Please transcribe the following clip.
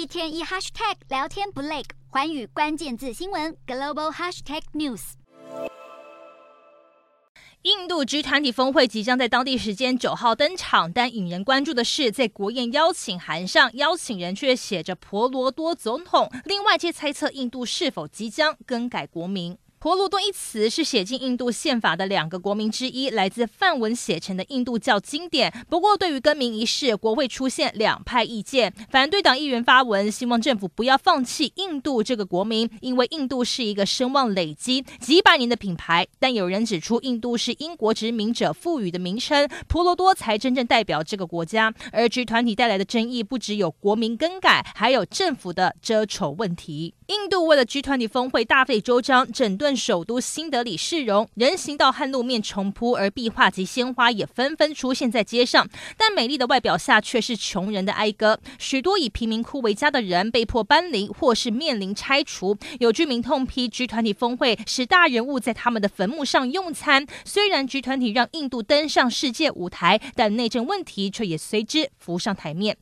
一天一 hashtag 聊天不累，环宇关键字新闻 global hashtag news。印度 G 团体峰会即将在当地时间九号登场，但引人关注的是，在国宴邀请函上，邀请人却写着婆罗多总统，令外界猜测印度是否即将更改国名。婆罗多一词是写进印度宪法的两个国名之一，来自梵文写成的印度教经典。不过，对于更名一事，国会出现两派意见。反对党议员发文，希望政府不要放弃印度这个国名，因为印度是一个声望累积几百年的品牌。但有人指出，印度是英国殖民者赋予的名称，婆罗多才真正代表这个国家。而 G 团体带来的争议不只有国名更改，还有政府的遮丑问题。印度为了 G 团体峰会大费周章，整顿首都新德里市容，人行道和路面重铺，而壁画及鲜花也纷纷出现在街上。但美丽的外表下却是穷人的哀歌，许多以贫民窟为家的人被迫搬离，或是面临拆除。有居民痛批，G 团体峰会使大人物在他们的坟墓上用餐。虽然 G 团体让印度登上世界舞台，但内政问题却也随之浮上台面。